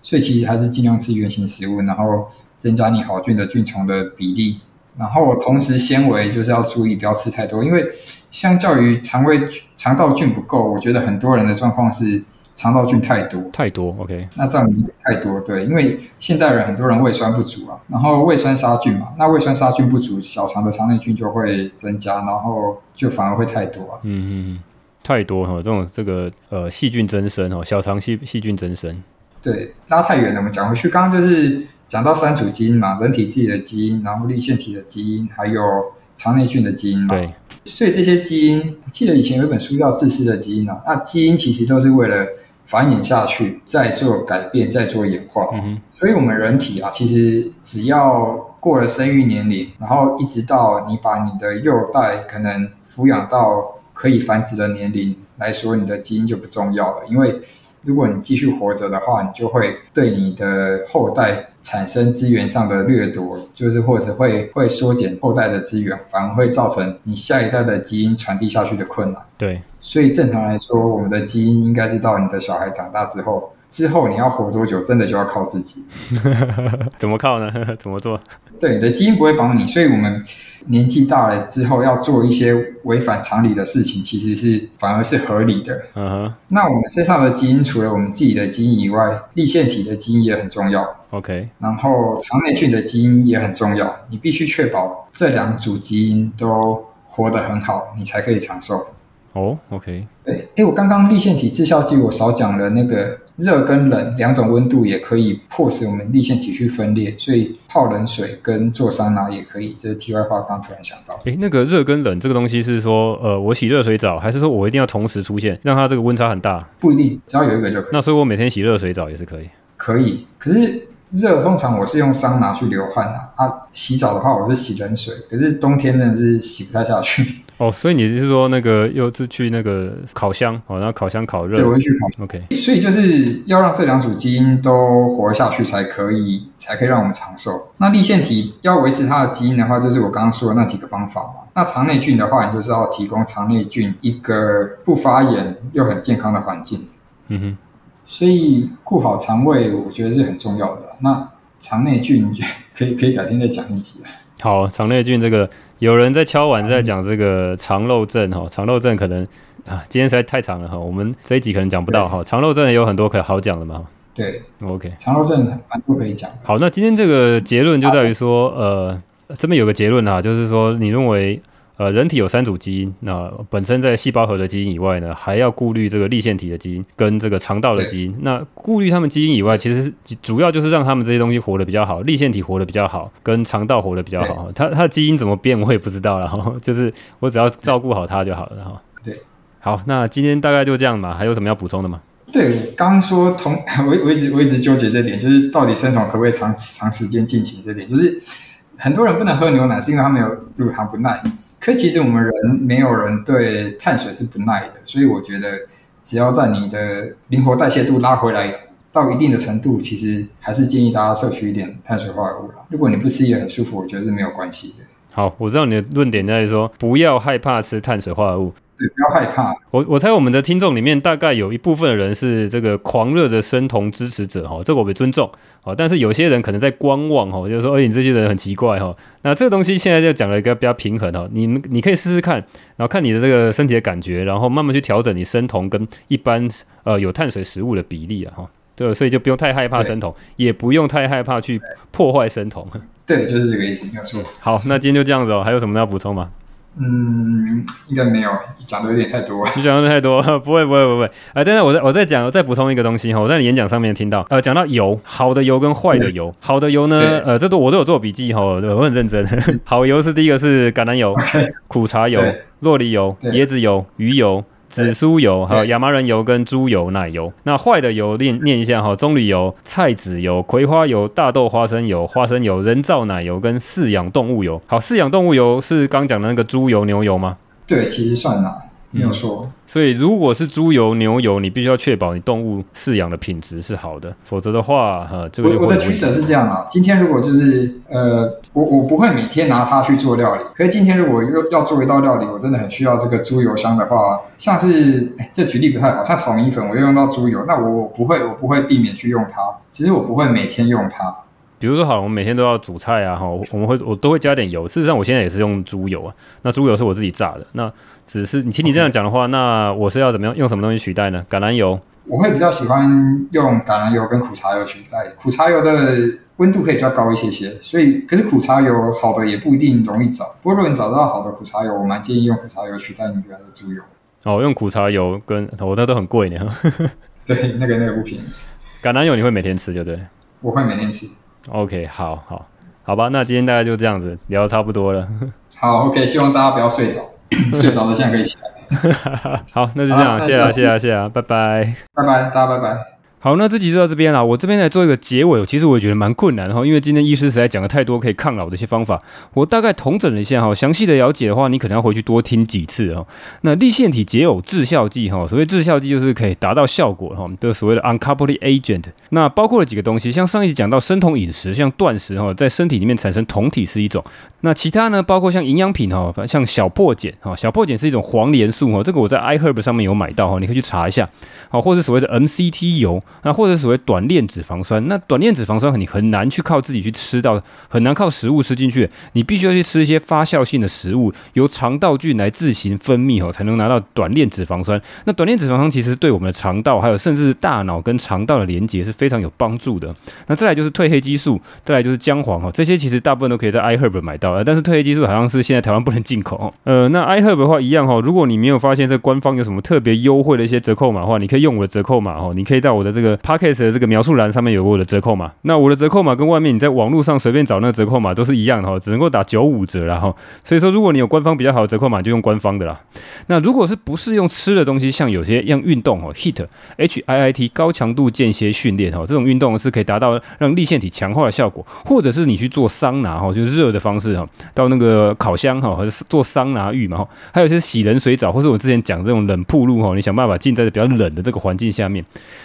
所以其实还是尽量吃原型食物，然后增加你好菌的菌虫的比例，然后同时纤维就是要注意不要吃太多，因为相较于肠胃肠道菌不够，我觉得很多人的状况是肠道菌太多，太多，OK，那这样太多，对，因为现代人很多人胃酸不足啊，然后胃酸杀菌嘛，那胃酸杀菌不足，小肠的肠内菌就会增加，然后就反而会太多啊，嗯嗯。太多哈，这种这个呃细菌增生哦，小肠细细菌增生。对，拉太远了，我们讲回去，刚刚就是讲到三组基因嘛，人体自己的基因，然后立腺体的基因，还有肠内菌的基因嘛。对，所以这些基因，我记得以前有一本书叫《自私的基因》啊，那基因其实都是为了繁衍下去，再做改变，再做演化。嗯哼。所以我们人体啊，其实只要过了生育年龄，然后一直到你把你的幼代可能抚养到。可以繁殖的年龄来说，你的基因就不重要了。因为如果你继续活着的话，你就会对你的后代产生资源上的掠夺，就是或者会会缩减后代的资源，反而会造成你下一代的基因传递下去的困难。对，所以正常来说，我们的基因应该是到你的小孩长大之后。之后你要活多久，真的就要靠自己。怎么靠呢？怎么做？对，你的基因不会帮你，所以我们年纪大了之后要做一些违反常理的事情，其实是反而是合理的。嗯哼。那我们身上的基因，除了我们自己的基因以外，立腺体的基因也很重要。OK。然后肠内菌的基因也很重要，你必须确保这两组基因都活得很好，你才可以长寿。哦、oh，OK，对，哎，我刚刚立线体致效剂我少讲了，那个热跟冷两种温度也可以迫使我们立线体去分裂，所以泡冷水跟做桑拿也可以。这是题外话，刚突然想到。哎，那个热跟冷这个东西是说，呃，我洗热水澡，还是说我一定要同时出现，让它这个温差很大？不一定，只要有一个就可以。那所以我每天洗热水澡也是可以？可以，可是热通常我是用桑拿去流汗啊，啊，洗澡的话我是洗冷水，可是冬天真的是洗不太下去。哦，所以你是说那个又是去那个烤箱哦，然后烤箱烤热？对，我会去烤。OK，所以就是要让这两组基因都活下去才可以，才可以让我们长寿。那立腺体要维持它的基因的话，就是我刚刚说的那几个方法嘛。那肠内菌的话，你就是要提供肠内菌一个不发炎又很健康的环境。嗯哼。所以顾好肠胃，我觉得是很重要的啦。那肠内菌可以可以改天再讲一集。好，肠内菌这个有人在敲碗在讲这个肠漏症哈，肠漏症可能啊，今天实在太长了哈，我们这一集可能讲不到哈。肠漏症有很多可好讲的嘛。对，OK，肠漏症蛮多可以讲。好，那今天这个结论就在于说，呃，这边有个结论啊，就是说你认为。呃，人体有三组基因，那本身在细胞核的基因以外呢，还要顾虑这个立腺体的基因跟这个肠道的基因。那顾虑他们基因以外，其实主要就是让他们这些东西活得比较好，立腺体活得比较好，跟肠道活得比较好。它它的基因怎么变，我也不知道了哈，就是我只要照顾好它就好了哈。对，好，那今天大概就这样吧，还有什么要补充的吗？对，刚刚说同 我我一直我一直纠结这点，就是到底生酮可不可以长长时间进行这点，就是很多人不能喝牛奶，是因为他没有乳糖不耐。可其实我们人没有人对碳水是不耐的，所以我觉得只要在你的灵活代谢度拉回来到一定的程度，其实还是建议大家摄取一点碳水化合物啦。如果你不吃也很舒服，我觉得是没有关系的。好，我知道你的论点在于说不要害怕吃碳水化合物。不要害怕。我我猜我们的听众里面大概有一部分的人是这个狂热的生酮支持者哈，这个我们尊重。好，但是有些人可能在观望哈，就是说，哎，你这些人很奇怪哈。那这个东西现在就讲了一个比较平衡哈，你们你可以试试看，然后看你的这个身体的感觉，然后慢慢去调整你生酮跟一般呃有碳水食物的比例了哈。对，所以就不用太害怕生酮，也不用太害怕去破坏生酮。对，就是这个意思，没有错。好，那今天就这样子哦，还有什么要补充吗？嗯，应该没有，讲的有点太多。你讲的太多，不会不会不会。哎、呃，等等，我再我再讲，我再补充一个东西哈。我在你演讲上面听到，呃，讲到油，好的油跟坏的油。好的油呢，呃，这都我都有做笔记哈，我很认真。好油是第一个是橄榄油、苦茶油、洛梨油、椰子油、鱼油。紫苏油，还有亚麻仁油跟猪油、奶油。那坏的油念念一下哈，棕榈油、菜籽油、葵花油、大豆花生油、花生油、人造奶油跟饲养动物油。好，饲养动物油是刚讲的那个猪油、牛油吗？对，其实算啦。没有错，所以如果是猪油、牛油，你必须要确保你动物饲养的品质是好的，否则的话，呃，这个就会我的取舍是这样啊。今天如果就是呃，我我不会每天拿它去做料理，可是今天如果又要做一道料理，我真的很需要这个猪油香的话，像是这举例不太好，像炒米粉，我要用到猪油，那我我不会，我不会避免去用它。其实我不会每天用它。比如说，好，我们每天都要煮菜啊，哈，我们会我都会加点油。事实上，我现在也是用猪油啊，那猪油是我自己榨的，那。只是你听你这样讲的话.那我是要怎么样用什么东西取代呢？橄榄油，我会比较喜欢用橄榄油跟苦茶油取代。苦茶油的温度可以比较高一些些，所以可是苦茶油好的也不一定容易找。不过如果你找到好的苦茶油，我蛮建议用苦茶油取代你原来的猪油。哦，用苦茶油跟我那都很贵呢。对，那个那个不便宜。橄榄油你会每天吃就对？我会每天吃。OK，好好好吧，那今天大概就这样子聊得差不多了。好，OK，希望大家不要睡着。睡着了，现在可以起来。好，那就这样，谢谢啊，谢谢啊，谢谢啊，拜拜，拜拜，大家拜拜。好，那这集就到这边了。我这边来做一个结尾，其实我也觉得蛮困难哈，因为今天医师实在讲了太多可以抗老的一些方法。我大概统整了一下哈，详细的了解的话，你可能要回去多听几次哦。那立线体解耦致效剂哈，所谓致效剂就是可以达到效果哈，这所谓的 uncoupling agent。那包括了几个东西，像上一集讲到生酮饮食，像断食哈，在身体里面产生酮体是一种。那其他呢，包括像营养品哈，像小破碱哈，小破碱是一种黄连素哈，这个我在 iHerb 上面有买到哈，你可以去查一下。好，或者所谓的 MCT 油，那或者所谓短链脂肪酸，那短链脂肪酸你很难去靠自己去吃到，很难靠食物吃进去，你必须要去吃一些发酵性的食物，由肠道菌来自行分泌哦，才能拿到短链脂肪酸。那短链脂肪酸其实对我们的肠道，还有甚至是大脑跟肠道的连接是非常有帮助的。那再来就是褪黑激素，再来就是姜黄哈，这些其实大部分都可以在 iHerb 买到，但是褪黑激素好像是现在台湾不能进口哦。呃，那 iHerb 的话一样哈，如果你没有发现这官方有什么特别优惠的一些折扣码的话，你可以用我的折扣码哈，你可以到我的这个 Podcast 的这个描述栏上面有我的折扣码。那我的折扣码跟外面你在网络上随便找那个折扣码都是一样的哈，只能够打九五折了哈。所以说，如果你有官方比较好的折扣码，就用官方的啦。那如果是不是用吃的东西，像有些像运动哦，hit H I I T 高强度间歇训练哈，这种运动是可以达到让立腺体强化的效果，或者是你去做桑拿哈，就是热的方式哈，到那个烤箱哈，或者是做桑拿浴嘛哈，还有些洗冷水澡，或是我之前讲这种冷铺路哈，你想办法浸在比较冷的这个环境下面。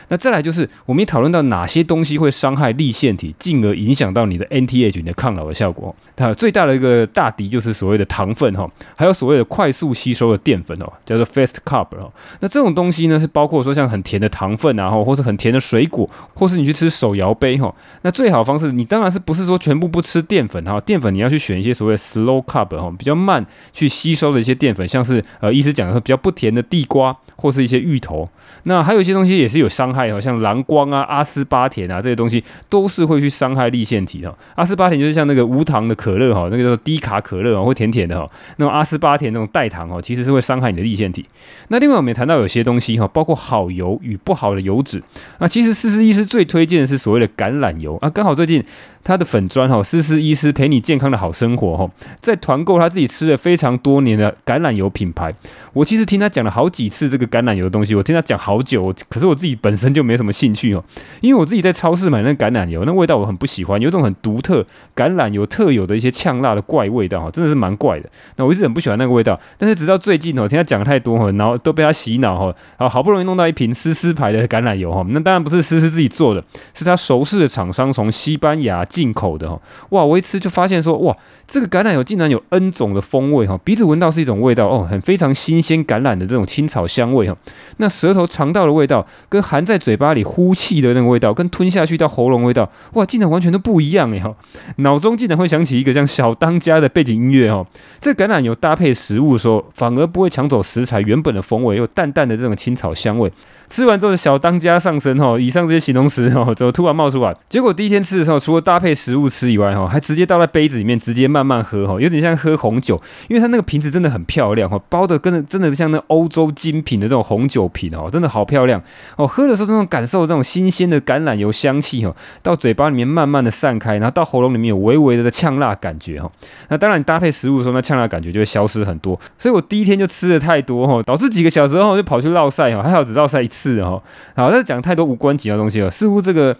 那再来就是我们也讨论到哪些东西会伤害立腺体，进而影响到你的 NTH 你的抗老的效果。它最大的一个大敌就是所谓的糖分哈，还有所谓的快速吸收的淀粉哦，叫做 fast carb 哦。那这种东西呢，是包括说像很甜的糖分啊，或是很甜的水果，或是你去吃手摇杯哈。那最好方式，你当然是不是说全部不吃淀粉哈？淀粉你要去选一些所谓 slow carb 哈，比较慢去吸收的一些淀粉，像是呃，医师讲的说比较不甜的地瓜或是一些芋头。那还有一些东西也是有伤害哦，像蓝光啊、阿斯巴甜啊这些东西都是会去伤害立腺体的。阿斯巴甜就是像那个无糖的可乐哈，那个叫做低卡可乐啊，会甜甜的哈。那种阿斯巴甜那种代糖哦，其实是会伤害你的立腺体。那另外我们也谈到有些东西哈，包括好油与不好的油脂。那其实四十医师最推荐的是所谓的橄榄油啊，刚好最近。他的粉砖哈，思思医师陪你健康的好生活哈，在团购他自己吃了非常多年的橄榄油品牌。我其实听他讲了好几次这个橄榄油的东西，我听他讲好久，可是我自己本身就没什么兴趣哦，因为我自己在超市买那橄榄油，那味道我很不喜欢，有一种很独特橄榄油特有的一些呛辣的怪味道哈，真的是蛮怪的。那我一直很不喜欢那个味道，但是直到最近哦，听他讲太多哈，然后都被他洗脑哈，然后好不容易弄到一瓶思思牌的橄榄油哈，那当然不是思思自己做的，是他熟识的厂商从西班牙。进口的哈，哇！我一吃就发现说，哇，这个橄榄油竟然有 N 种的风味哈，鼻子闻到是一种味道哦，很非常新鲜橄榄的这种青草香味哈，那舌头尝到的味道，跟含在嘴巴里呼气的那个味道，跟吞下去到喉咙味道，哇，竟然完全都不一样哎哈，脑中竟然会想起一个像小当家的背景音乐哈，这橄榄油搭配食物的时候，反而不会抢走食材原本的风味，有淡淡的这种青草香味。吃完之后，小当家上身哈，以上这些形容词哈，就突然冒出来。结果第一天吃的时候，除了搭配配食物吃以外哈，还直接倒在杯子里面，直接慢慢喝哈，有点像喝红酒，因为它那个瓶子真的很漂亮哈，包的跟真的像那欧洲精品的这种红酒瓶哦，真的好漂亮哦。喝的时候，这种感受这种新鲜的橄榄油香气哈，到嘴巴里面慢慢的散开，然后到喉咙里面有微微的呛辣感觉哈。那当然，你搭配食物的时候，那呛辣感觉就会消失很多。所以我第一天就吃的太多哈，导致几个小时后就跑去绕赛哈，还好只绕赛一次哈。好，那讲太多无关紧要的东西了，似乎这个。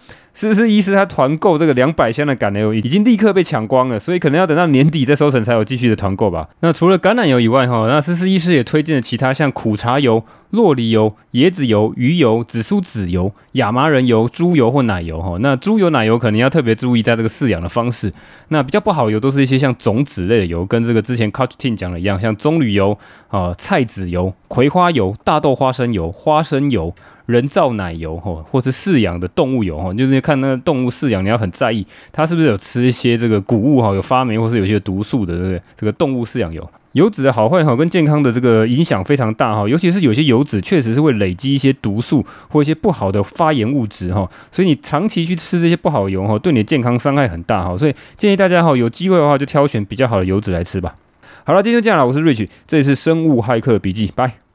思思医师他团购这个两百箱的橄榄油已经立刻被抢光了，所以可能要等到年底再收成才有继续的团购吧。那除了橄榄油以外，哈，那思思医师也推荐了其他像苦茶油、洛梨油、椰子油、鱼油、紫苏籽油、亚麻仁油、猪油或奶油，哈。那猪油、奶油可能要特别注意在这个饲养的方式。那比较不好油都是一些像种子类的油，跟这个之前 Coach Team 讲的一样，像棕榈油啊、菜籽油、葵花油、大豆花生油、花生油。人造奶油哈，或是饲养的动物油哈，就是看那个动物饲养，你要很在意它是不是有吃一些这个谷物哈，有发霉或是有些毒素的，对不对？这个动物饲养油，油脂的好坏哈，跟健康的这个影响非常大哈，尤其是有些油脂确实是会累积一些毒素或一些不好的发炎物质哈，所以你长期去吃这些不好的油哈，对你的健康伤害很大哈，所以建议大家哈，有机会的话就挑选比较好的油脂来吃吧。好了，今天就这样了，我是 Rich，这里是生物骇客笔记，拜。